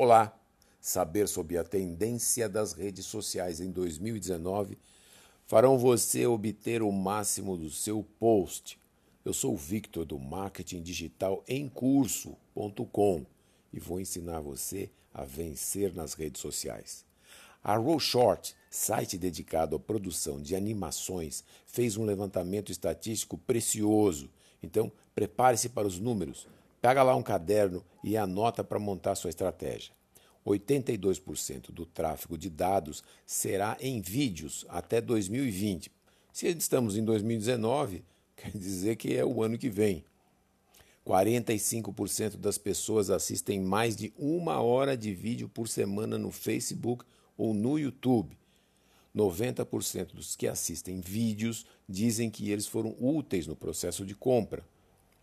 Olá! Saber sobre a tendência das redes sociais em 2019 farão você obter o máximo do seu post. Eu sou o Victor do Marketing Digital em Curso.com e vou ensinar você a vencer nas redes sociais. A Roll Short, site dedicado à produção de animações, fez um levantamento estatístico precioso. Então, prepare-se para os números. Pega lá um caderno e anota para montar sua estratégia. 82% do tráfego de dados será em vídeos até 2020. Se estamos em 2019, quer dizer que é o ano que vem. 45% das pessoas assistem mais de uma hora de vídeo por semana no Facebook ou no YouTube. 90% dos que assistem vídeos dizem que eles foram úteis no processo de compra.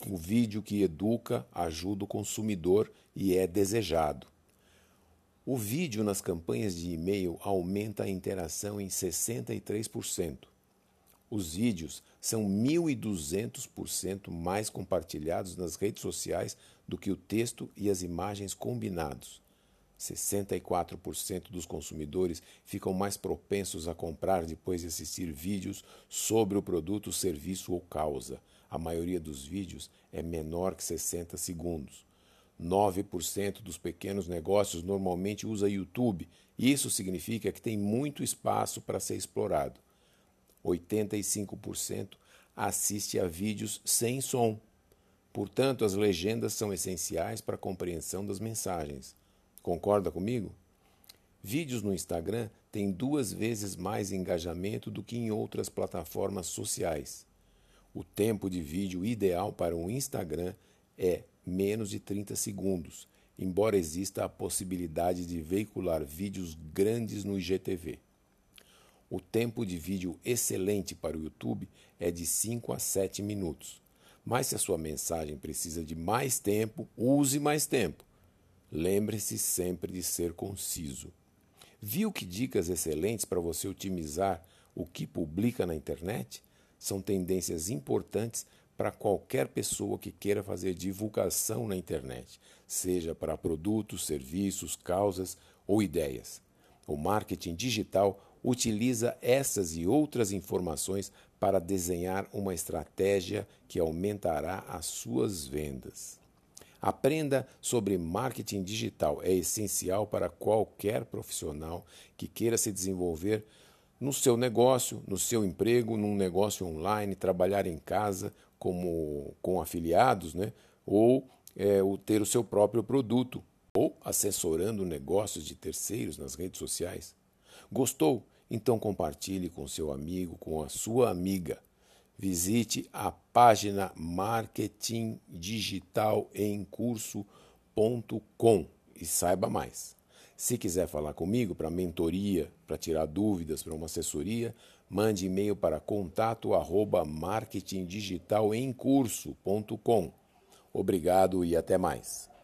O vídeo que educa ajuda o consumidor e é desejado. O vídeo nas campanhas de e-mail aumenta a interação em 63%. Os vídeos são 1.200% mais compartilhados nas redes sociais do que o texto e as imagens combinados. 64% dos consumidores ficam mais propensos a comprar depois de assistir vídeos sobre o produto, serviço ou causa. A maioria dos vídeos é menor que 60 segundos. 9% dos pequenos negócios normalmente usa YouTube. Isso significa que tem muito espaço para ser explorado. 85% assiste a vídeos sem som. Portanto, as legendas são essenciais para a compreensão das mensagens. Concorda comigo? Vídeos no Instagram têm duas vezes mais engajamento do que em outras plataformas sociais. O tempo de vídeo ideal para um Instagram é menos de 30 segundos, embora exista a possibilidade de veicular vídeos grandes no IGTV. O tempo de vídeo excelente para o YouTube é de 5 a 7 minutos. Mas se a sua mensagem precisa de mais tempo, use mais tempo. Lembre-se sempre de ser conciso. Viu que dicas excelentes para você otimizar o que publica na internet? São tendências importantes para qualquer pessoa que queira fazer divulgação na internet, seja para produtos, serviços, causas ou ideias. O marketing digital utiliza essas e outras informações para desenhar uma estratégia que aumentará as suas vendas. Aprenda sobre marketing digital. É essencial para qualquer profissional que queira se desenvolver no seu negócio, no seu emprego, num negócio online, trabalhar em casa como com afiliados, né? ou é, o ter o seu próprio produto, ou assessorando negócios de terceiros nas redes sociais. Gostou? Então compartilhe com seu amigo, com a sua amiga visite a página Marketing Digital em Curso.com e saiba mais. Se quiser falar comigo para mentoria, para tirar dúvidas, para uma assessoria, mande e-mail para contato arroba marketingdigitalemcurso.com. Obrigado e até mais.